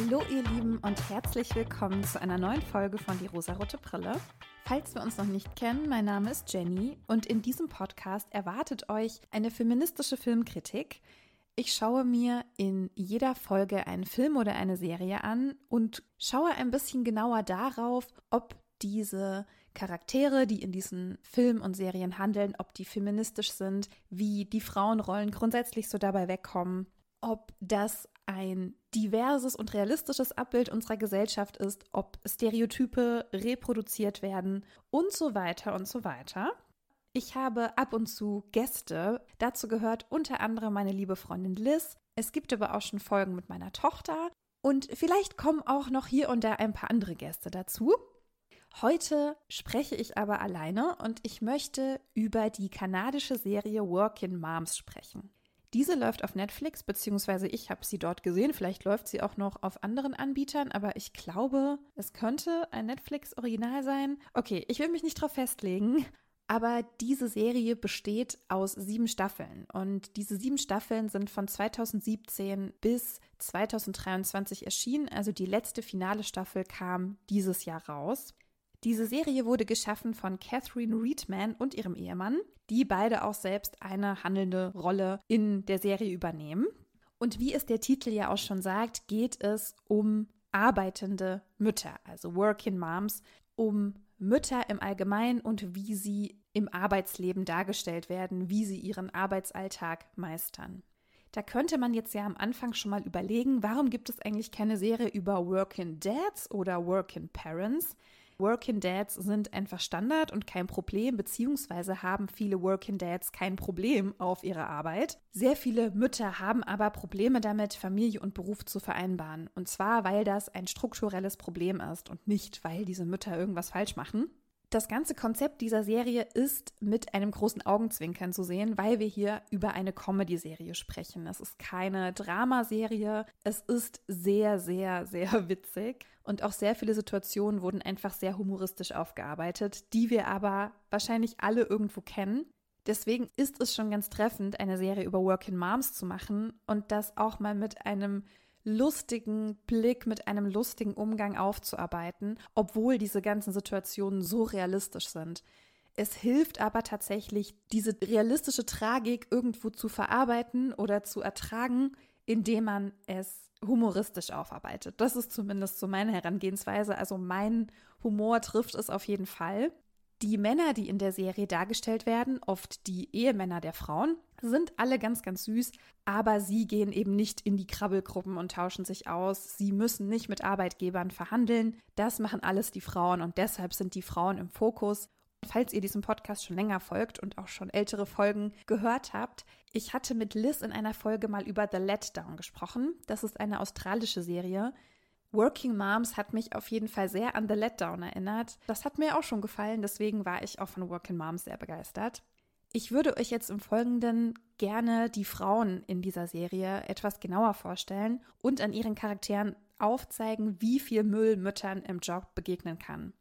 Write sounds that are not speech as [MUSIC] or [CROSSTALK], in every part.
Hallo ihr Lieben und herzlich willkommen zu einer neuen Folge von Die rosarote Brille. Falls wir uns noch nicht kennen, mein Name ist Jenny und in diesem Podcast erwartet euch eine feministische Filmkritik. Ich schaue mir in jeder Folge einen Film oder eine Serie an und schaue ein bisschen genauer darauf, ob diese Charaktere, die in diesen Filmen und Serien handeln, ob die feministisch sind, wie die Frauenrollen grundsätzlich so dabei wegkommen, ob das ein diverses und realistisches Abbild unserer Gesellschaft ist, ob Stereotype reproduziert werden und so weiter und so weiter. Ich habe ab und zu Gäste. Dazu gehört unter anderem meine liebe Freundin Liz. Es gibt aber auch schon Folgen mit meiner Tochter. Und vielleicht kommen auch noch hier und da ein paar andere Gäste dazu. Heute spreche ich aber alleine und ich möchte über die kanadische Serie Working Moms sprechen. Diese läuft auf Netflix, beziehungsweise ich habe sie dort gesehen. Vielleicht läuft sie auch noch auf anderen Anbietern, aber ich glaube, es könnte ein Netflix-Original sein. Okay, ich will mich nicht drauf festlegen. Aber diese Serie besteht aus sieben Staffeln und diese sieben Staffeln sind von 2017 bis 2023 erschienen. Also die letzte finale Staffel kam dieses Jahr raus. Diese Serie wurde geschaffen von Catherine Reedman und ihrem Ehemann, die beide auch selbst eine handelnde Rolle in der Serie übernehmen. Und wie es der Titel ja auch schon sagt, geht es um arbeitende Mütter, also Working Moms, um Mütter im Allgemeinen und wie sie im Arbeitsleben dargestellt werden, wie sie ihren Arbeitsalltag meistern. Da könnte man jetzt ja am Anfang schon mal überlegen, warum gibt es eigentlich keine Serie über Working Dads oder Working Parents? Working Dads sind einfach Standard und kein Problem, beziehungsweise haben viele Working Dads kein Problem auf ihre Arbeit. Sehr viele Mütter haben aber Probleme damit, Familie und Beruf zu vereinbaren. Und zwar, weil das ein strukturelles Problem ist und nicht, weil diese Mütter irgendwas falsch machen. Das ganze Konzept dieser Serie ist mit einem großen Augenzwinkern zu sehen, weil wir hier über eine Comedy-Serie sprechen. Es ist keine Dramaserie. Es ist sehr, sehr, sehr [LAUGHS] witzig. Und auch sehr viele Situationen wurden einfach sehr humoristisch aufgearbeitet, die wir aber wahrscheinlich alle irgendwo kennen. Deswegen ist es schon ganz treffend, eine Serie über Working Moms zu machen und das auch mal mit einem lustigen Blick, mit einem lustigen Umgang aufzuarbeiten, obwohl diese ganzen Situationen so realistisch sind. Es hilft aber tatsächlich, diese realistische Tragik irgendwo zu verarbeiten oder zu ertragen, indem man es humoristisch aufarbeitet. Das ist zumindest so meine Herangehensweise. Also mein Humor trifft es auf jeden Fall. Die Männer, die in der Serie dargestellt werden, oft die Ehemänner der Frauen, sind alle ganz, ganz süß, aber sie gehen eben nicht in die Krabbelgruppen und tauschen sich aus. Sie müssen nicht mit Arbeitgebern verhandeln. Das machen alles die Frauen und deshalb sind die Frauen im Fokus. Falls ihr diesem Podcast schon länger folgt und auch schon ältere Folgen gehört habt, ich hatte mit Liz in einer Folge mal über The Letdown gesprochen. Das ist eine australische Serie, Working Moms hat mich auf jeden Fall sehr an The Letdown erinnert. Das hat mir auch schon gefallen, deswegen war ich auch von Working Moms sehr begeistert. Ich würde euch jetzt im Folgenden gerne die Frauen in dieser Serie etwas genauer vorstellen und an ihren Charakteren aufzeigen, wie viel Müll Müttern im Job begegnen kann.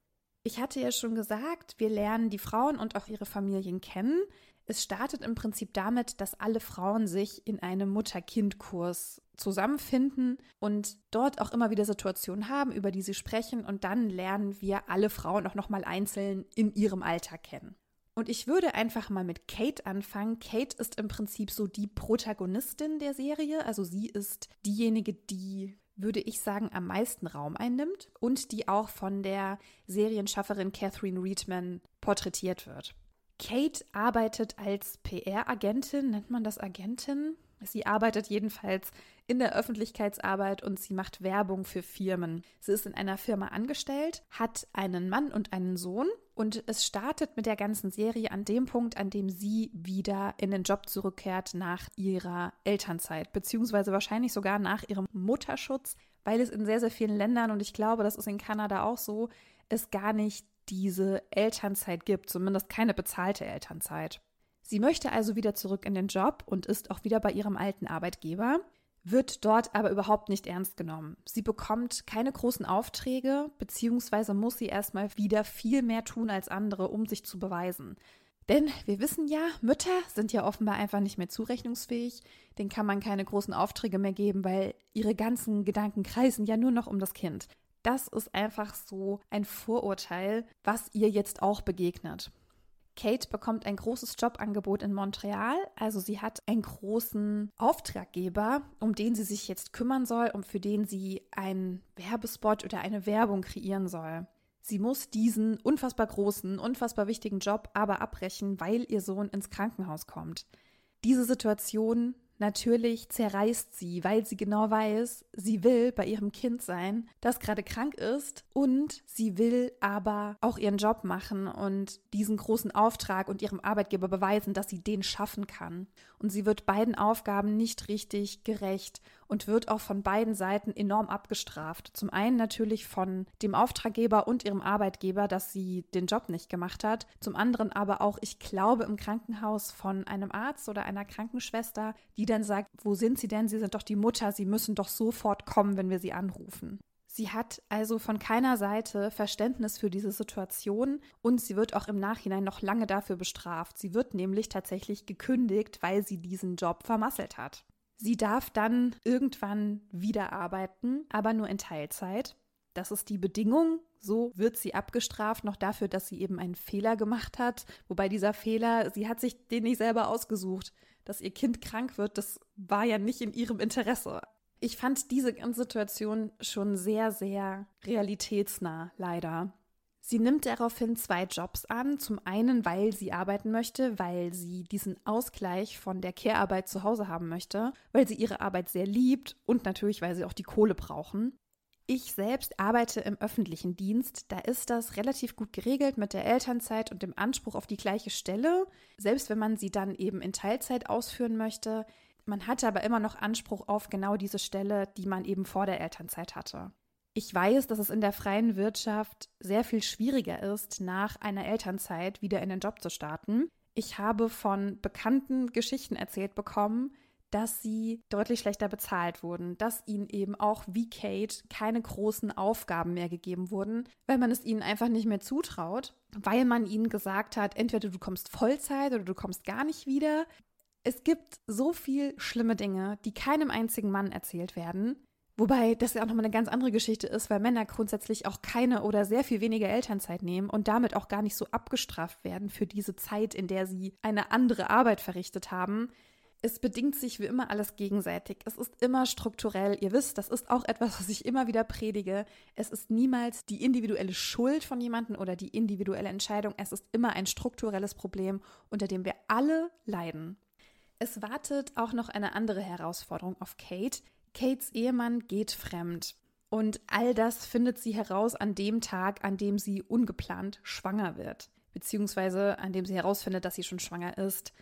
Ich hatte ja schon gesagt, wir lernen die Frauen und auch ihre Familien kennen. Es startet im Prinzip damit, dass alle Frauen sich in einem Mutter-Kind-Kurs zusammenfinden und dort auch immer wieder Situationen haben, über die sie sprechen und dann lernen wir alle Frauen auch nochmal einzeln in ihrem Alter kennen. Und ich würde einfach mal mit Kate anfangen. Kate ist im Prinzip so die Protagonistin der Serie. Also sie ist diejenige, die, würde ich sagen, am meisten Raum einnimmt und die auch von der Serienschafferin Catherine Reedman porträtiert wird. Kate arbeitet als PR-Agentin, nennt man das Agentin? Sie arbeitet jedenfalls in der Öffentlichkeitsarbeit und sie macht Werbung für Firmen. Sie ist in einer Firma angestellt, hat einen Mann und einen Sohn und es startet mit der ganzen Serie an dem Punkt, an dem sie wieder in den Job zurückkehrt nach ihrer Elternzeit, beziehungsweise wahrscheinlich sogar nach ihrem Mutterschutz, weil es in sehr, sehr vielen Ländern und ich glaube, das ist in Kanada auch so, es gar nicht diese Elternzeit gibt, zumindest keine bezahlte Elternzeit. Sie möchte also wieder zurück in den Job und ist auch wieder bei ihrem alten Arbeitgeber, wird dort aber überhaupt nicht ernst genommen. Sie bekommt keine großen Aufträge, beziehungsweise muss sie erstmal wieder viel mehr tun als andere, um sich zu beweisen. Denn wir wissen ja, Mütter sind ja offenbar einfach nicht mehr zurechnungsfähig. Denen kann man keine großen Aufträge mehr geben, weil ihre ganzen Gedanken kreisen ja nur noch um das Kind. Das ist einfach so ein Vorurteil, was ihr jetzt auch begegnet. Kate bekommt ein großes Jobangebot in Montreal. Also sie hat einen großen Auftraggeber, um den sie sich jetzt kümmern soll und für den sie einen Werbespot oder eine Werbung kreieren soll. Sie muss diesen unfassbar großen, unfassbar wichtigen Job aber abbrechen, weil ihr Sohn ins Krankenhaus kommt. Diese Situation Natürlich zerreißt sie, weil sie genau weiß, sie will bei ihrem Kind sein, das gerade krank ist und sie will aber auch ihren Job machen und diesen großen Auftrag und ihrem Arbeitgeber beweisen, dass sie den schaffen kann. Und sie wird beiden Aufgaben nicht richtig gerecht und wird auch von beiden Seiten enorm abgestraft. Zum einen natürlich von dem Auftraggeber und ihrem Arbeitgeber, dass sie den Job nicht gemacht hat. Zum anderen aber auch, ich glaube, im Krankenhaus von einem Arzt oder einer Krankenschwester, die dann sagt, wo sind Sie denn? Sie sind doch die Mutter, Sie müssen doch sofort kommen, wenn wir Sie anrufen. Sie hat also von keiner Seite Verständnis für diese Situation und sie wird auch im Nachhinein noch lange dafür bestraft. Sie wird nämlich tatsächlich gekündigt, weil sie diesen Job vermasselt hat. Sie darf dann irgendwann wieder arbeiten, aber nur in Teilzeit. Das ist die Bedingung. So wird sie abgestraft, noch dafür, dass sie eben einen Fehler gemacht hat. Wobei dieser Fehler, sie hat sich den nicht selber ausgesucht. Dass ihr Kind krank wird, das war ja nicht in ihrem Interesse. Ich fand diese ganze Situation schon sehr, sehr realitätsnah, leider. Sie nimmt daraufhin zwei Jobs an. Zum einen, weil sie arbeiten möchte, weil sie diesen Ausgleich von der Care-Arbeit zu Hause haben möchte, weil sie ihre Arbeit sehr liebt und natürlich, weil sie auch die Kohle brauchen. Ich selbst arbeite im öffentlichen Dienst. Da ist das relativ gut geregelt mit der Elternzeit und dem Anspruch auf die gleiche Stelle. Selbst wenn man sie dann eben in Teilzeit ausführen möchte. Man hatte aber immer noch Anspruch auf genau diese Stelle, die man eben vor der Elternzeit hatte. Ich weiß, dass es in der freien Wirtschaft sehr viel schwieriger ist, nach einer Elternzeit wieder in den Job zu starten. Ich habe von bekannten Geschichten erzählt bekommen, dass sie deutlich schlechter bezahlt wurden, dass ihnen eben auch wie Kate keine großen Aufgaben mehr gegeben wurden, weil man es ihnen einfach nicht mehr zutraut, weil man ihnen gesagt hat, entweder du kommst Vollzeit oder du kommst gar nicht wieder. Es gibt so viel schlimme Dinge, die keinem einzigen Mann erzählt werden, Wobei das ja auch nochmal eine ganz andere Geschichte ist, weil Männer grundsätzlich auch keine oder sehr viel weniger Elternzeit nehmen und damit auch gar nicht so abgestraft werden für diese Zeit, in der sie eine andere Arbeit verrichtet haben. Es bedingt sich wie immer alles gegenseitig. Es ist immer strukturell. Ihr wisst, das ist auch etwas, was ich immer wieder predige. Es ist niemals die individuelle Schuld von jemandem oder die individuelle Entscheidung. Es ist immer ein strukturelles Problem, unter dem wir alle leiden. Es wartet auch noch eine andere Herausforderung auf Kate, Kates Ehemann geht fremd. Und all das findet sie heraus an dem Tag, an dem sie ungeplant schwanger wird. Beziehungsweise an dem sie herausfindet, dass sie schon schwanger ist.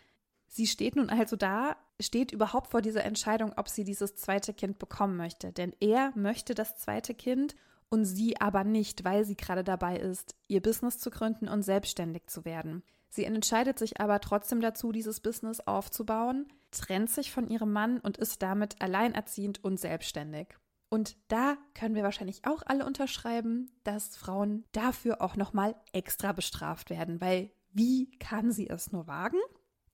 Sie steht nun also da, steht überhaupt vor dieser Entscheidung, ob sie dieses zweite Kind bekommen möchte. Denn er möchte das zweite Kind und sie aber nicht, weil sie gerade dabei ist, ihr Business zu gründen und selbstständig zu werden. Sie entscheidet sich aber trotzdem dazu, dieses Business aufzubauen, trennt sich von ihrem Mann und ist damit alleinerziehend und selbstständig. Und da können wir wahrscheinlich auch alle unterschreiben, dass Frauen dafür auch nochmal extra bestraft werden, weil wie kann sie es nur wagen?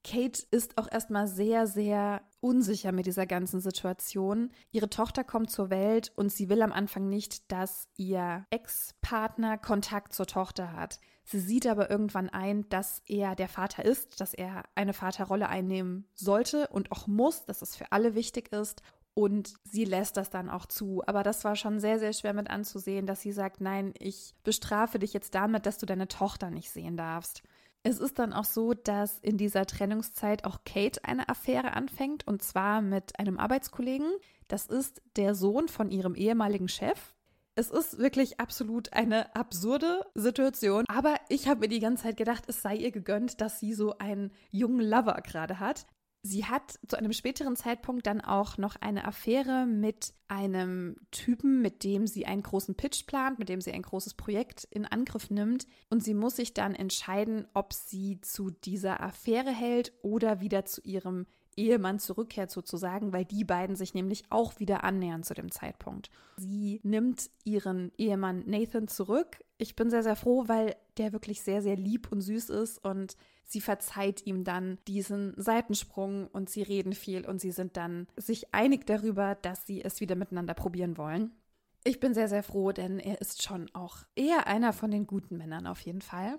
Kate ist auch erstmal sehr, sehr unsicher mit dieser ganzen Situation. Ihre Tochter kommt zur Welt und sie will am Anfang nicht, dass ihr Ex-Partner Kontakt zur Tochter hat. Sie sieht aber irgendwann ein, dass er der Vater ist, dass er eine Vaterrolle einnehmen sollte und auch muss, dass es für alle wichtig ist. Und sie lässt das dann auch zu. Aber das war schon sehr, sehr schwer mit anzusehen, dass sie sagt, nein, ich bestrafe dich jetzt damit, dass du deine Tochter nicht sehen darfst. Es ist dann auch so, dass in dieser Trennungszeit auch Kate eine Affäre anfängt und zwar mit einem Arbeitskollegen. Das ist der Sohn von ihrem ehemaligen Chef. Es ist wirklich absolut eine absurde Situation. Aber ich habe mir die ganze Zeit gedacht, es sei ihr gegönnt, dass sie so einen jungen Lover gerade hat. Sie hat zu einem späteren Zeitpunkt dann auch noch eine Affäre mit einem Typen, mit dem sie einen großen Pitch plant, mit dem sie ein großes Projekt in Angriff nimmt. Und sie muss sich dann entscheiden, ob sie zu dieser Affäre hält oder wieder zu ihrem Ehemann zurückkehrt sozusagen, weil die beiden sich nämlich auch wieder annähern zu dem Zeitpunkt. Sie nimmt ihren Ehemann Nathan zurück. Ich bin sehr, sehr froh, weil der wirklich sehr, sehr lieb und süß ist und sie verzeiht ihm dann diesen Seitensprung und sie reden viel und sie sind dann sich einig darüber, dass sie es wieder miteinander probieren wollen. Ich bin sehr, sehr froh, denn er ist schon auch eher einer von den guten Männern auf jeden Fall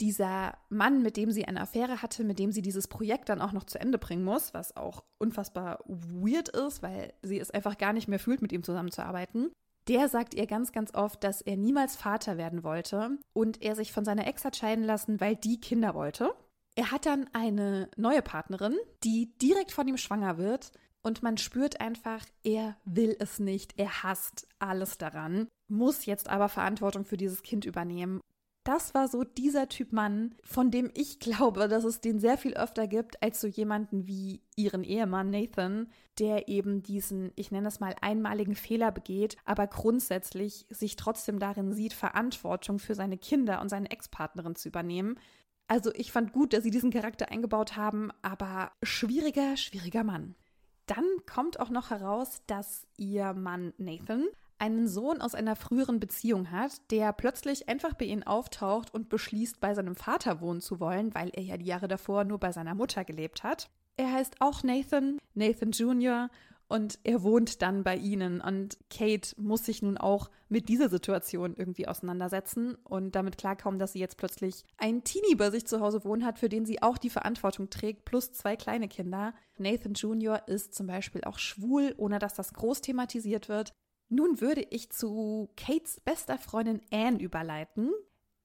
dieser Mann, mit dem sie eine Affäre hatte, mit dem sie dieses Projekt dann auch noch zu Ende bringen muss, was auch unfassbar weird ist, weil sie es einfach gar nicht mehr fühlt, mit ihm zusammenzuarbeiten. Der sagt ihr ganz, ganz oft, dass er niemals Vater werden wollte und er sich von seiner Ex hat scheiden lassen, weil die Kinder wollte. Er hat dann eine neue Partnerin, die direkt von ihm schwanger wird und man spürt einfach, er will es nicht, er hasst alles daran, muss jetzt aber Verantwortung für dieses Kind übernehmen das war so dieser Typ Mann, von dem ich glaube, dass es den sehr viel öfter gibt als so jemanden wie ihren Ehemann Nathan, der eben diesen, ich nenne es mal, einmaligen Fehler begeht, aber grundsätzlich sich trotzdem darin sieht, Verantwortung für seine Kinder und seine Ex-Partnerin zu übernehmen. Also ich fand gut, dass sie diesen Charakter eingebaut haben, aber schwieriger, schwieriger Mann. Dann kommt auch noch heraus, dass ihr Mann Nathan einen Sohn aus einer früheren Beziehung hat, der plötzlich einfach bei ihnen auftaucht und beschließt, bei seinem Vater wohnen zu wollen, weil er ja die Jahre davor nur bei seiner Mutter gelebt hat. Er heißt auch Nathan, Nathan Jr. Und er wohnt dann bei ihnen. Und Kate muss sich nun auch mit dieser Situation irgendwie auseinandersetzen und damit klarkommen, dass sie jetzt plötzlich einen Teenie bei sich zu Hause wohnen hat, für den sie auch die Verantwortung trägt, plus zwei kleine Kinder. Nathan Jr. ist zum Beispiel auch schwul, ohne dass das groß thematisiert wird. Nun würde ich zu Kates bester Freundin Anne überleiten.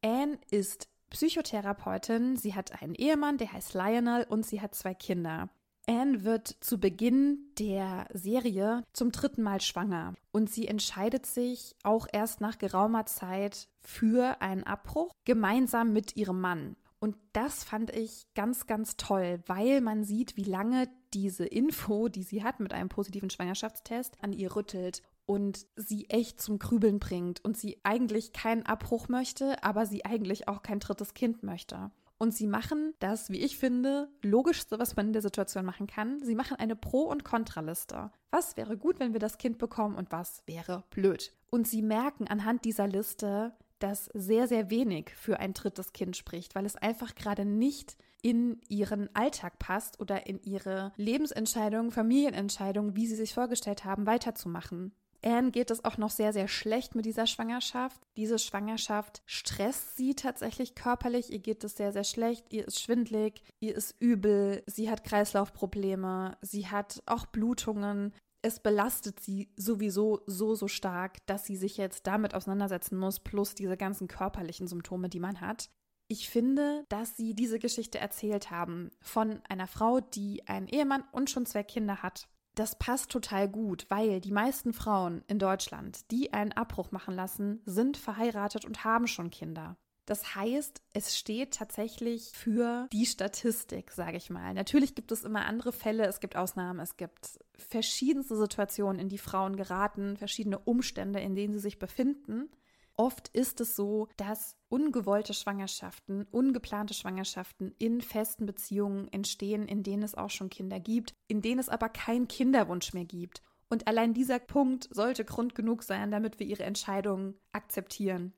Anne ist Psychotherapeutin, sie hat einen Ehemann, der heißt Lionel und sie hat zwei Kinder. Anne wird zu Beginn der Serie zum dritten Mal schwanger und sie entscheidet sich auch erst nach geraumer Zeit für einen Abbruch gemeinsam mit ihrem Mann. Und das fand ich ganz, ganz toll, weil man sieht, wie lange diese Info, die sie hat mit einem positiven Schwangerschaftstest, an ihr rüttelt und sie echt zum Krübeln bringt und sie eigentlich keinen Abbruch möchte, aber sie eigentlich auch kein drittes Kind möchte. Und sie machen das, wie ich finde, logischste, was man in der Situation machen kann. Sie machen eine Pro- und Kontraliste. Was wäre gut, wenn wir das Kind bekommen und was wäre blöd? Und sie merken anhand dieser Liste, dass sehr, sehr wenig für ein drittes Kind spricht, weil es einfach gerade nicht in ihren Alltag passt oder in ihre Lebensentscheidungen, Familienentscheidungen, wie sie sich vorgestellt haben, weiterzumachen. Anne geht es auch noch sehr, sehr schlecht mit dieser Schwangerschaft. Diese Schwangerschaft stresst sie tatsächlich körperlich. Ihr geht es sehr, sehr schlecht. Ihr ist schwindlig, ihr ist übel, sie hat Kreislaufprobleme, sie hat auch Blutungen. Es belastet sie sowieso so, so stark, dass sie sich jetzt damit auseinandersetzen muss, plus diese ganzen körperlichen Symptome, die man hat. Ich finde, dass sie diese Geschichte erzählt haben von einer Frau, die einen Ehemann und schon zwei Kinder hat das passt total gut, weil die meisten Frauen in Deutschland, die einen Abbruch machen lassen, sind verheiratet und haben schon Kinder. Das heißt, es steht tatsächlich für die Statistik, sage ich mal. Natürlich gibt es immer andere Fälle, es gibt Ausnahmen, es gibt verschiedenste Situationen, in die Frauen geraten, verschiedene Umstände, in denen sie sich befinden. Oft ist es so, dass ungewollte Schwangerschaften, ungeplante Schwangerschaften in festen Beziehungen entstehen, in denen es auch schon Kinder gibt, in denen es aber keinen Kinderwunsch mehr gibt. Und allein dieser Punkt sollte Grund genug sein, damit wir ihre Entscheidungen akzeptieren.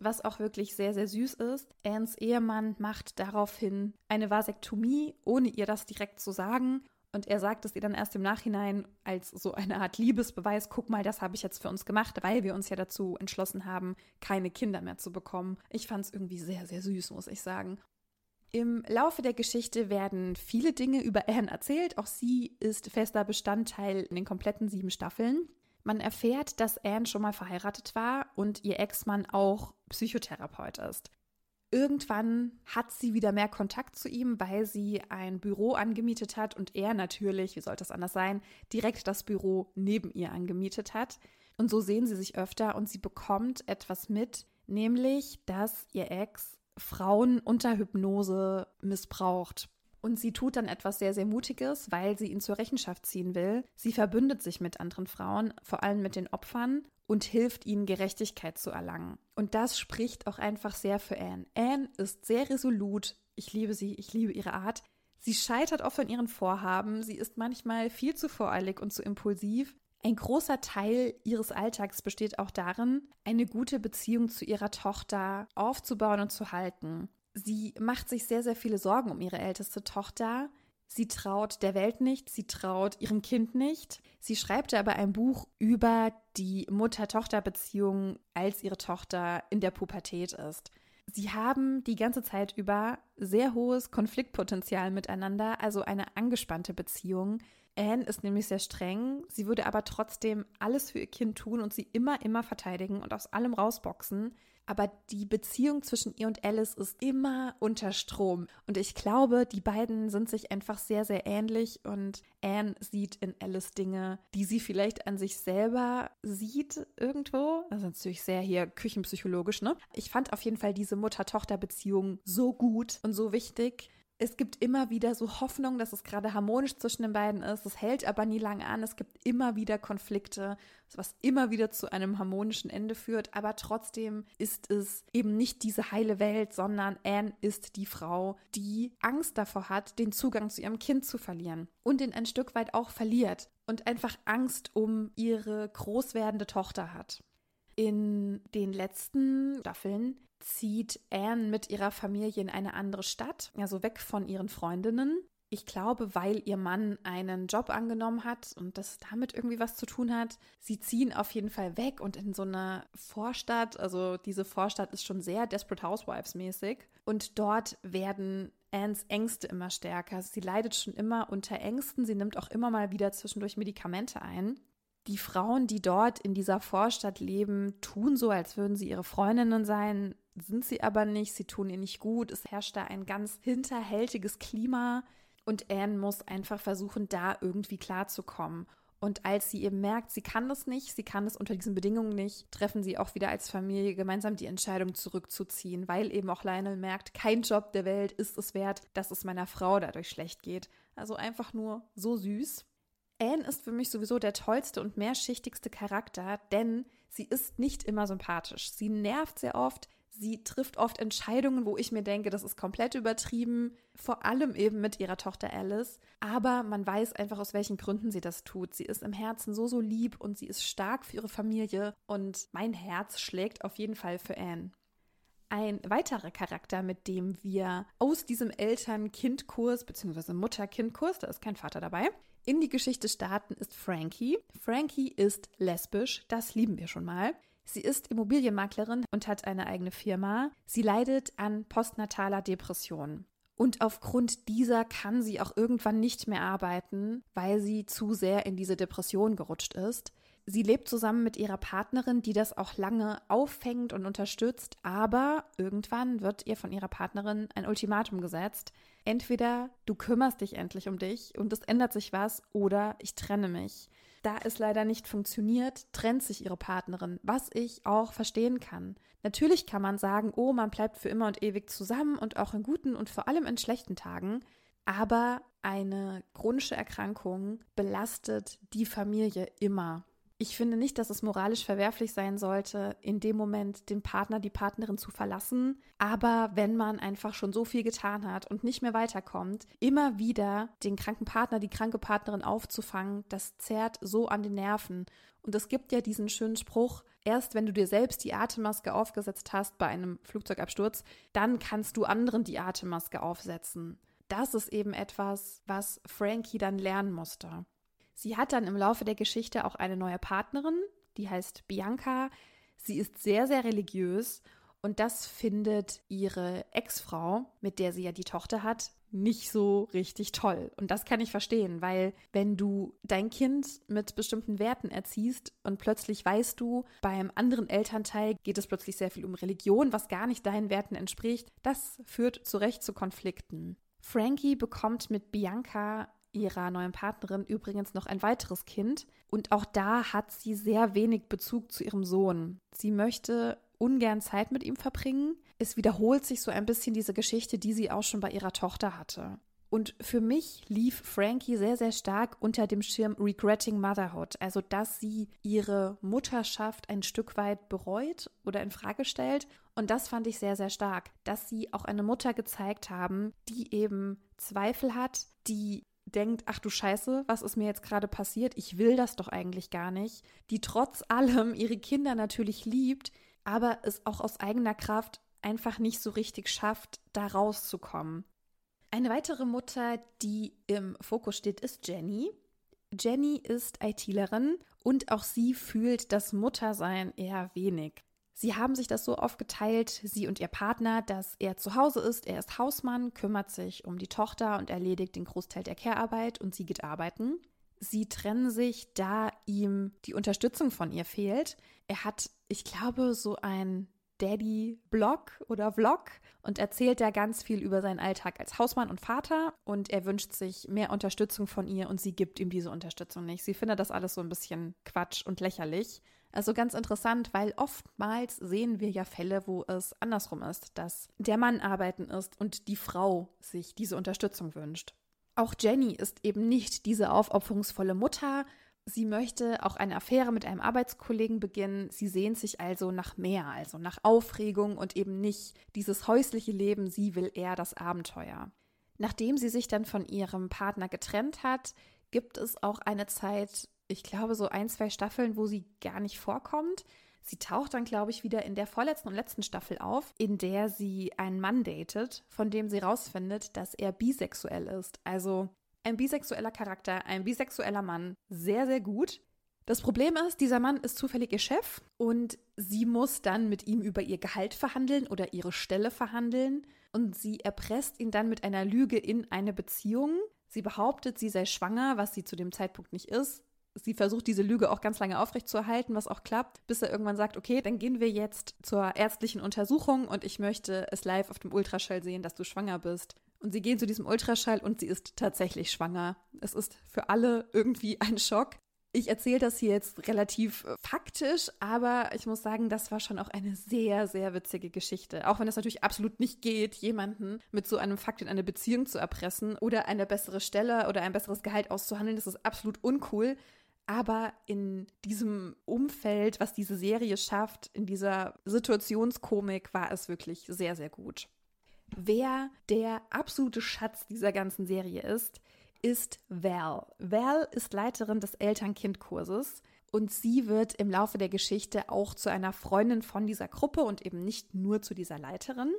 Was auch wirklich sehr, sehr süß ist, Anns Ehemann macht daraufhin eine Vasektomie, ohne ihr das direkt zu sagen und er sagt es ihr dann erst im Nachhinein als so eine Art Liebesbeweis, guck mal, das habe ich jetzt für uns gemacht, weil wir uns ja dazu entschlossen haben, keine Kinder mehr zu bekommen. Ich fand es irgendwie sehr, sehr süß, muss ich sagen. Im Laufe der Geschichte werden viele Dinge über Anne erzählt. Auch sie ist fester Bestandteil in den kompletten sieben Staffeln. Man erfährt, dass Anne schon mal verheiratet war und ihr Ex-Mann auch Psychotherapeut ist. Irgendwann hat sie wieder mehr Kontakt zu ihm, weil sie ein Büro angemietet hat und er natürlich, wie sollte das anders sein, direkt das Büro neben ihr angemietet hat. Und so sehen sie sich öfter und sie bekommt etwas mit, nämlich, dass ihr Ex Frauen unter Hypnose missbraucht. Und sie tut dann etwas sehr, sehr Mutiges, weil sie ihn zur Rechenschaft ziehen will. Sie verbündet sich mit anderen Frauen, vor allem mit den Opfern, und hilft ihnen, Gerechtigkeit zu erlangen. Und das spricht auch einfach sehr für Anne. Anne ist sehr resolut. Ich liebe sie, ich liebe ihre Art. Sie scheitert oft an ihren Vorhaben, sie ist manchmal viel zu voreilig und zu impulsiv. Ein großer Teil ihres Alltags besteht auch darin, eine gute Beziehung zu ihrer Tochter aufzubauen und zu halten. Sie macht sich sehr, sehr viele Sorgen um ihre älteste Tochter. Sie traut der Welt nicht, sie traut ihrem Kind nicht. Sie schreibt aber ein Buch über die Mutter-Tochter-Beziehung, als ihre Tochter in der Pubertät ist. Sie haben die ganze Zeit über sehr hohes Konfliktpotenzial miteinander, also eine angespannte Beziehung. Anne ist nämlich sehr streng, sie würde aber trotzdem alles für ihr Kind tun und sie immer, immer verteidigen und aus allem rausboxen aber die Beziehung zwischen ihr und Alice ist immer unter Strom. Und ich glaube, die beiden sind sich einfach sehr, sehr ähnlich und Anne sieht in Alice Dinge, die sie vielleicht an sich selber sieht irgendwo. Das ist natürlich sehr hier küchenpsychologisch, ne? Ich fand auf jeden Fall diese Mutter-Tochter-Beziehung so gut und so wichtig es gibt immer wieder so Hoffnung, dass es gerade harmonisch zwischen den beiden ist. Es hält aber nie lange an. Es gibt immer wieder Konflikte, was immer wieder zu einem harmonischen Ende führt. Aber trotzdem ist es eben nicht diese heile Welt, sondern Anne ist die Frau, die Angst davor hat, den Zugang zu ihrem Kind zu verlieren und den ein Stück weit auch verliert und einfach Angst um ihre groß werdende Tochter hat. In den letzten Staffeln zieht Anne mit ihrer Familie in eine andere Stadt, also weg von ihren Freundinnen. Ich glaube, weil ihr Mann einen Job angenommen hat und das damit irgendwie was zu tun hat. Sie ziehen auf jeden Fall weg und in so eine Vorstadt, also diese Vorstadt ist schon sehr Desperate Housewives mäßig. Und dort werden Anns Ängste immer stärker. Sie leidet schon immer unter Ängsten. Sie nimmt auch immer mal wieder zwischendurch Medikamente ein die Frauen, die dort in dieser Vorstadt leben, tun so, als würden sie ihre Freundinnen sein, sind sie aber nicht, sie tun ihr nicht gut, es herrscht da ein ganz hinterhältiges Klima und Anne muss einfach versuchen, da irgendwie klarzukommen. Und als sie eben merkt, sie kann das nicht, sie kann das unter diesen Bedingungen nicht, treffen sie auch wieder als Familie gemeinsam die Entscheidung zurückzuziehen, weil eben auch Lionel merkt, kein Job der Welt ist es wert, dass es meiner Frau dadurch schlecht geht. Also einfach nur so süß. Anne ist für mich sowieso der tollste und mehrschichtigste Charakter, denn sie ist nicht immer sympathisch. Sie nervt sehr oft, sie trifft oft Entscheidungen, wo ich mir denke, das ist komplett übertrieben, vor allem eben mit ihrer Tochter Alice. Aber man weiß einfach, aus welchen Gründen sie das tut. Sie ist im Herzen so, so lieb und sie ist stark für ihre Familie und mein Herz schlägt auf jeden Fall für Anne. Ein weiterer Charakter, mit dem wir aus diesem Eltern-Kind-Kurs bzw. Mutter-Kind-Kurs, da ist kein Vater dabei, in die Geschichte starten, ist Frankie. Frankie ist lesbisch, das lieben wir schon mal. Sie ist Immobilienmaklerin und hat eine eigene Firma. Sie leidet an postnataler Depression. Und aufgrund dieser kann sie auch irgendwann nicht mehr arbeiten, weil sie zu sehr in diese Depression gerutscht ist. Sie lebt zusammen mit ihrer Partnerin, die das auch lange auffängt und unterstützt, aber irgendwann wird ihr von ihrer Partnerin ein Ultimatum gesetzt. Entweder du kümmerst dich endlich um dich und es ändert sich was, oder ich trenne mich. Da es leider nicht funktioniert, trennt sich ihre Partnerin, was ich auch verstehen kann. Natürlich kann man sagen, oh, man bleibt für immer und ewig zusammen und auch in guten und vor allem in schlechten Tagen, aber eine chronische Erkrankung belastet die Familie immer. Ich finde nicht, dass es moralisch verwerflich sein sollte, in dem Moment den Partner, die Partnerin zu verlassen. Aber wenn man einfach schon so viel getan hat und nicht mehr weiterkommt, immer wieder den kranken Partner, die kranke Partnerin aufzufangen, das zerrt so an den Nerven. Und es gibt ja diesen schönen Spruch, erst wenn du dir selbst die Atemmaske aufgesetzt hast bei einem Flugzeugabsturz, dann kannst du anderen die Atemmaske aufsetzen. Das ist eben etwas, was Frankie dann lernen musste. Sie hat dann im Laufe der Geschichte auch eine neue Partnerin, die heißt Bianca. Sie ist sehr, sehr religiös und das findet ihre Ex-Frau, mit der sie ja die Tochter hat, nicht so richtig toll. Und das kann ich verstehen, weil wenn du dein Kind mit bestimmten Werten erziehst und plötzlich weißt du, beim anderen Elternteil geht es plötzlich sehr viel um Religion, was gar nicht deinen Werten entspricht, das führt zu Recht zu Konflikten. Frankie bekommt mit Bianca ihrer neuen Partnerin übrigens noch ein weiteres Kind und auch da hat sie sehr wenig Bezug zu ihrem Sohn. Sie möchte ungern Zeit mit ihm verbringen. Es wiederholt sich so ein bisschen diese Geschichte, die sie auch schon bei ihrer Tochter hatte. Und für mich lief Frankie sehr, sehr stark unter dem Schirm Regretting Motherhood. Also, dass sie ihre Mutterschaft ein Stück weit bereut oder in Frage stellt. Und das fand ich sehr, sehr stark, dass sie auch eine Mutter gezeigt haben, die eben Zweifel hat, die denkt, ach du Scheiße, was ist mir jetzt gerade passiert? Ich will das doch eigentlich gar nicht. Die trotz [LAUGHS] allem ihre Kinder natürlich liebt, aber es auch aus eigener Kraft einfach nicht so richtig schafft, da rauszukommen. Eine weitere Mutter, die im Fokus steht, ist Jenny. Jenny ist ITlerin und auch sie fühlt das Muttersein eher wenig. Sie haben sich das so aufgeteilt, sie und ihr Partner, dass er zu Hause ist, er ist Hausmann, kümmert sich um die Tochter und erledigt den Großteil der Care-Arbeit und sie geht arbeiten. Sie trennen sich, da ihm die Unterstützung von ihr fehlt. Er hat, ich glaube, so ein Daddy-Blog oder Vlog und erzählt da ganz viel über seinen Alltag als Hausmann und Vater und er wünscht sich mehr Unterstützung von ihr und sie gibt ihm diese Unterstützung nicht. Sie findet das alles so ein bisschen Quatsch und lächerlich. Also ganz interessant, weil oftmals sehen wir ja Fälle, wo es andersrum ist, dass der Mann arbeiten ist und die Frau sich diese Unterstützung wünscht. Auch Jenny ist eben nicht diese aufopferungsvolle Mutter, Sie möchte auch eine Affäre mit einem Arbeitskollegen beginnen. Sie sehnt sich also nach mehr, also nach Aufregung und eben nicht dieses häusliche Leben. Sie will eher das Abenteuer. Nachdem sie sich dann von ihrem Partner getrennt hat, gibt es auch eine Zeit, ich glaube so ein, zwei Staffeln, wo sie gar nicht vorkommt. Sie taucht dann, glaube ich, wieder in der vorletzten und letzten Staffel auf, in der sie einen Mann datet, von dem sie rausfindet, dass er bisexuell ist. Also ein bisexueller Charakter, ein bisexueller Mann, sehr, sehr gut. Das Problem ist, dieser Mann ist zufällig ihr Chef und sie muss dann mit ihm über ihr Gehalt verhandeln oder ihre Stelle verhandeln und sie erpresst ihn dann mit einer Lüge in eine Beziehung. Sie behauptet, sie sei schwanger, was sie zu dem Zeitpunkt nicht ist. Sie versucht diese Lüge auch ganz lange aufrechtzuerhalten, was auch klappt, bis er irgendwann sagt, okay, dann gehen wir jetzt zur ärztlichen Untersuchung und ich möchte es live auf dem Ultraschall sehen, dass du schwanger bist. Und sie gehen zu diesem Ultraschall und sie ist tatsächlich schwanger. Es ist für alle irgendwie ein Schock. Ich erzähle das hier jetzt relativ äh, faktisch, aber ich muss sagen, das war schon auch eine sehr, sehr witzige Geschichte. Auch wenn es natürlich absolut nicht geht, jemanden mit so einem Fakt in eine Beziehung zu erpressen oder eine bessere Stelle oder ein besseres Gehalt auszuhandeln, das ist absolut uncool. Aber in diesem Umfeld, was diese Serie schafft, in dieser Situationskomik, war es wirklich sehr, sehr gut. Wer der absolute Schatz dieser ganzen Serie ist, ist Val. Val ist Leiterin des Eltern-Kind-Kurses und sie wird im Laufe der Geschichte auch zu einer Freundin von dieser Gruppe und eben nicht nur zu dieser Leiterin.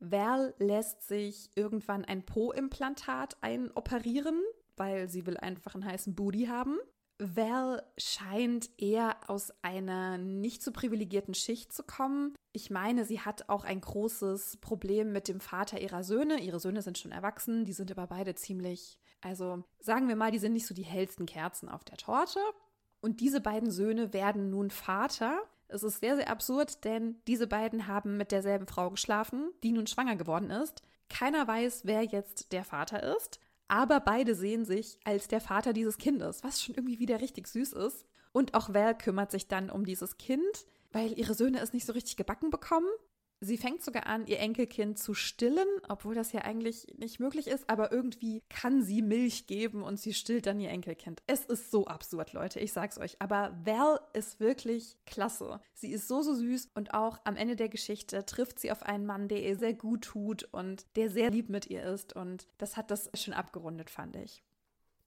Val lässt sich irgendwann ein Po-Implantat einoperieren, weil sie will einfach einen heißen Booty haben. Val scheint eher aus einer nicht so privilegierten Schicht zu kommen. Ich meine, sie hat auch ein großes Problem mit dem Vater ihrer Söhne. Ihre Söhne sind schon erwachsen, die sind aber beide ziemlich, also sagen wir mal, die sind nicht so die hellsten Kerzen auf der Torte. Und diese beiden Söhne werden nun Vater. Es ist sehr, sehr absurd, denn diese beiden haben mit derselben Frau geschlafen, die nun schwanger geworden ist. Keiner weiß, wer jetzt der Vater ist aber beide sehen sich als der Vater dieses Kindes, was schon irgendwie wieder richtig süß ist. Und auch Val kümmert sich dann um dieses Kind, weil ihre Söhne es nicht so richtig gebacken bekommen. Sie fängt sogar an, ihr Enkelkind zu stillen, obwohl das ja eigentlich nicht möglich ist, aber irgendwie kann sie Milch geben und sie stillt dann ihr Enkelkind. Es ist so absurd, Leute, ich sag's euch. Aber Val ist wirklich klasse. Sie ist so, so süß und auch am Ende der Geschichte trifft sie auf einen Mann, der ihr sehr gut tut und der sehr lieb mit ihr ist und das hat das schon abgerundet, fand ich.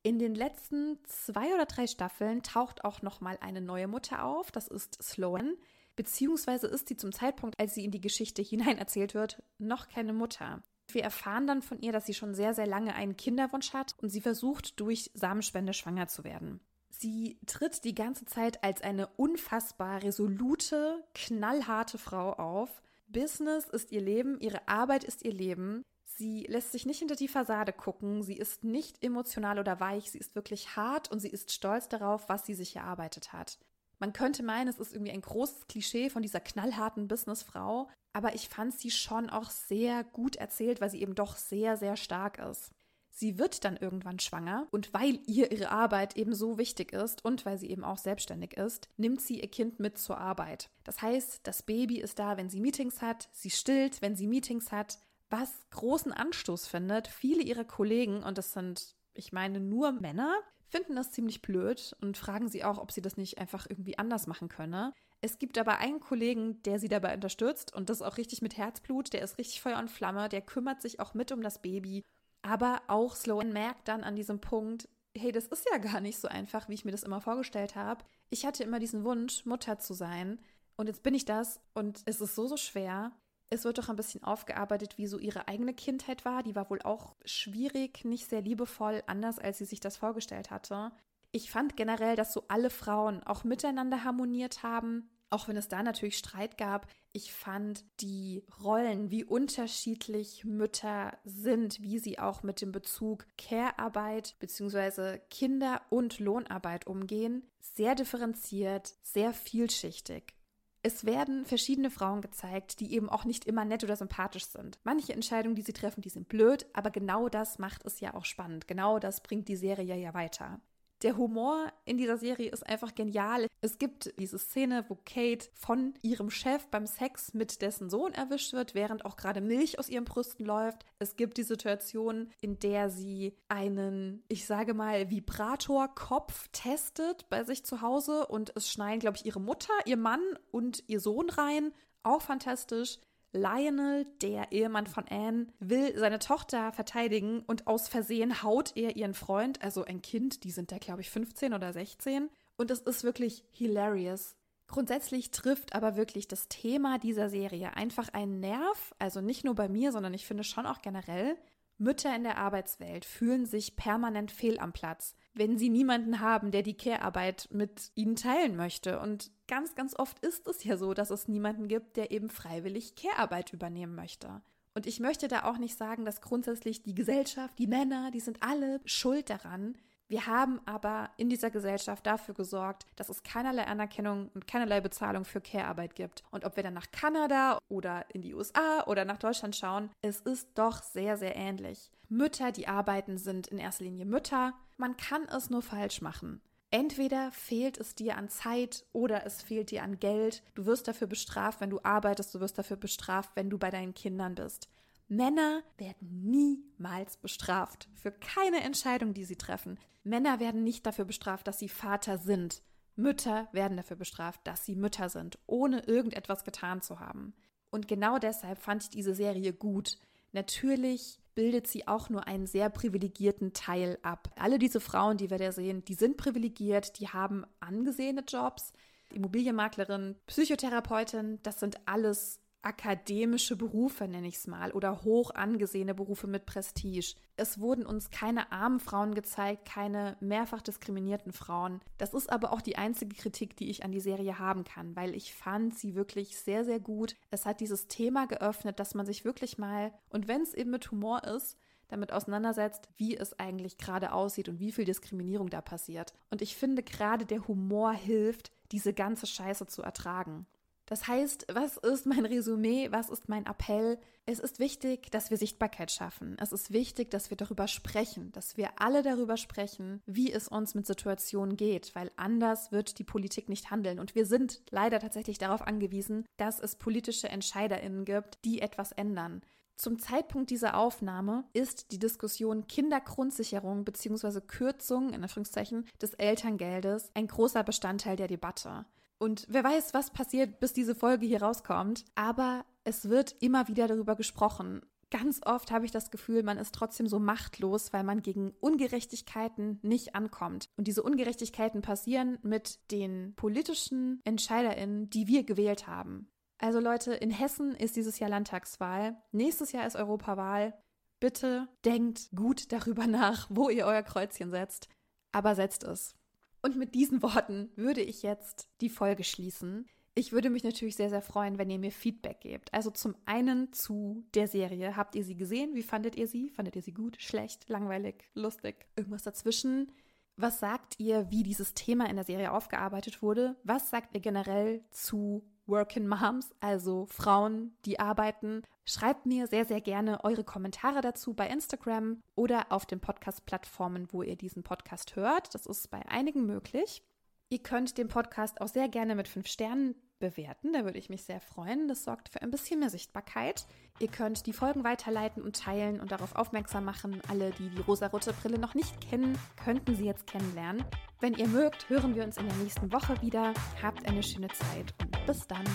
In den letzten zwei oder drei Staffeln taucht auch noch mal eine neue Mutter auf. Das ist Sloan beziehungsweise ist sie zum Zeitpunkt, als sie in die Geschichte hinein erzählt wird, noch keine Mutter. Wir erfahren dann von ihr, dass sie schon sehr, sehr lange einen Kinderwunsch hat und sie versucht, durch Samenspende schwanger zu werden. Sie tritt die ganze Zeit als eine unfassbar resolute, knallharte Frau auf. Business ist ihr Leben, ihre Arbeit ist ihr Leben. Sie lässt sich nicht hinter die Fassade gucken, sie ist nicht emotional oder weich, sie ist wirklich hart und sie ist stolz darauf, was sie sich erarbeitet hat. Man könnte meinen, es ist irgendwie ein großes Klischee von dieser knallharten Businessfrau, aber ich fand sie schon auch sehr gut erzählt, weil sie eben doch sehr, sehr stark ist. Sie wird dann irgendwann schwanger und weil ihr ihre Arbeit eben so wichtig ist und weil sie eben auch selbstständig ist, nimmt sie ihr Kind mit zur Arbeit. Das heißt, das Baby ist da, wenn sie Meetings hat, sie stillt, wenn sie Meetings hat. was großen Anstoß findet. Viele ihrer Kollegen, und das sind, ich meine, nur Männer, finden das ziemlich blöd und fragen sie auch, ob sie das nicht einfach irgendwie anders machen könne. Es gibt aber einen Kollegen, der sie dabei unterstützt und das auch richtig mit Herzblut, der ist richtig Feuer und Flamme, der kümmert sich auch mit um das Baby. Aber auch Sloan merkt dann an diesem Punkt, hey, das ist ja gar nicht so einfach, wie ich mir das immer vorgestellt habe. Ich hatte immer diesen Wunsch, Mutter zu sein. Und jetzt bin ich das und es ist so, so schwer. Es wird doch ein bisschen aufgearbeitet, wie so ihre eigene Kindheit war. Die war wohl auch schwierig, nicht sehr liebevoll, anders als sie sich das vorgestellt hatte. Ich fand generell, dass so alle Frauen auch miteinander harmoniert haben, auch wenn es da natürlich Streit gab. Ich fand die Rollen, wie unterschiedlich Mütter sind, wie sie auch mit dem Bezug Care-Arbeit bzw. Kinder- und Lohnarbeit umgehen, sehr differenziert, sehr vielschichtig. Es werden verschiedene Frauen gezeigt, die eben auch nicht immer nett oder sympathisch sind. Manche Entscheidungen, die sie treffen, die sind blöd, aber genau das macht es ja auch spannend. Genau das bringt die Serie ja weiter. Der Humor in dieser Serie ist einfach genial. Es gibt diese Szene, wo Kate von ihrem Chef beim Sex mit dessen Sohn erwischt wird, während auch gerade Milch aus ihren Brüsten läuft. Es gibt die Situation, in der sie einen, ich sage mal, Vibratorkopf testet bei sich zu Hause und es schneien, glaube ich, ihre Mutter, ihr Mann und ihr Sohn rein. Auch fantastisch. Lionel, der Ehemann von Anne, will seine Tochter verteidigen und aus Versehen haut er ihren Freund, also ein Kind, die sind da, glaube ich, 15 oder 16. Und es ist wirklich hilarious. Grundsätzlich trifft aber wirklich das Thema dieser Serie einfach einen Nerv, also nicht nur bei mir, sondern ich finde schon auch generell. Mütter in der Arbeitswelt fühlen sich permanent fehl am Platz, wenn sie niemanden haben, der die Care-Arbeit mit ihnen teilen möchte. Und ganz, ganz oft ist es ja so, dass es niemanden gibt, der eben freiwillig Care-Arbeit übernehmen möchte. Und ich möchte da auch nicht sagen, dass grundsätzlich die Gesellschaft, die Männer, die sind alle schuld daran, wir haben aber in dieser Gesellschaft dafür gesorgt, dass es keinerlei Anerkennung und keinerlei Bezahlung für Care-Arbeit gibt. Und ob wir dann nach Kanada oder in die USA oder nach Deutschland schauen, es ist doch sehr, sehr ähnlich. Mütter, die arbeiten, sind in erster Linie Mütter. Man kann es nur falsch machen. Entweder fehlt es dir an Zeit oder es fehlt dir an Geld. Du wirst dafür bestraft, wenn du arbeitest, du wirst dafür bestraft, wenn du bei deinen Kindern bist. Männer werden niemals bestraft für keine Entscheidung, die sie treffen. Männer werden nicht dafür bestraft, dass sie Vater sind. Mütter werden dafür bestraft, dass sie Mütter sind, ohne irgendetwas getan zu haben. Und genau deshalb fand ich diese Serie gut. Natürlich bildet sie auch nur einen sehr privilegierten Teil ab. Alle diese Frauen, die wir da sehen, die sind privilegiert, die haben angesehene Jobs. Immobilienmaklerin, Psychotherapeutin, das sind alles akademische Berufe, nenne ich es mal, oder hoch angesehene Berufe mit Prestige. Es wurden uns keine armen Frauen gezeigt, keine mehrfach diskriminierten Frauen. Das ist aber auch die einzige Kritik, die ich an die Serie haben kann, weil ich fand sie wirklich sehr, sehr gut. Es hat dieses Thema geöffnet, dass man sich wirklich mal, und wenn es eben mit Humor ist, damit auseinandersetzt, wie es eigentlich gerade aussieht und wie viel Diskriminierung da passiert. Und ich finde gerade der Humor hilft, diese ganze Scheiße zu ertragen. Das heißt, was ist mein Resümee? Was ist mein Appell? Es ist wichtig, dass wir Sichtbarkeit schaffen. Es ist wichtig, dass wir darüber sprechen, dass wir alle darüber sprechen, wie es uns mit Situationen geht, weil anders wird die Politik nicht handeln. Und wir sind leider tatsächlich darauf angewiesen, dass es politische EntscheiderInnen gibt, die etwas ändern. Zum Zeitpunkt dieser Aufnahme ist die Diskussion Kindergrundsicherung bzw. Kürzung in Anführungszeichen des Elterngeldes ein großer Bestandteil der Debatte. Und wer weiß, was passiert, bis diese Folge hier rauskommt. Aber es wird immer wieder darüber gesprochen. Ganz oft habe ich das Gefühl, man ist trotzdem so machtlos, weil man gegen Ungerechtigkeiten nicht ankommt. Und diese Ungerechtigkeiten passieren mit den politischen EntscheiderInnen, die wir gewählt haben. Also Leute, in Hessen ist dieses Jahr Landtagswahl. Nächstes Jahr ist Europawahl. Bitte denkt gut darüber [LAUGHS] nach, wo ihr euer Kreuzchen setzt. Aber setzt es. Und mit diesen Worten würde ich jetzt die Folge schließen. Ich würde mich natürlich sehr, sehr freuen, wenn ihr mir Feedback gebt. Also zum einen zu der Serie. Habt ihr sie gesehen? Wie fandet ihr sie? Fandet ihr sie gut, schlecht, langweilig, lustig? Irgendwas dazwischen? Was sagt ihr, wie dieses Thema in der Serie aufgearbeitet wurde? Was sagt ihr generell zu Working Moms, also Frauen, die arbeiten. Schreibt mir sehr, sehr gerne eure Kommentare dazu bei Instagram oder auf den Podcast-Plattformen, wo ihr diesen Podcast hört. Das ist bei einigen möglich. Ihr könnt den Podcast auch sehr gerne mit fünf Sternen bewerten. Da würde ich mich sehr freuen. Das sorgt für ein bisschen mehr Sichtbarkeit. Ihr könnt die Folgen weiterleiten und teilen und darauf aufmerksam machen. Alle, die die rosarote Brille noch nicht kennen, könnten sie jetzt kennenlernen. Wenn ihr mögt, hören wir uns in der nächsten Woche wieder. Habt eine schöne Zeit und bis dann.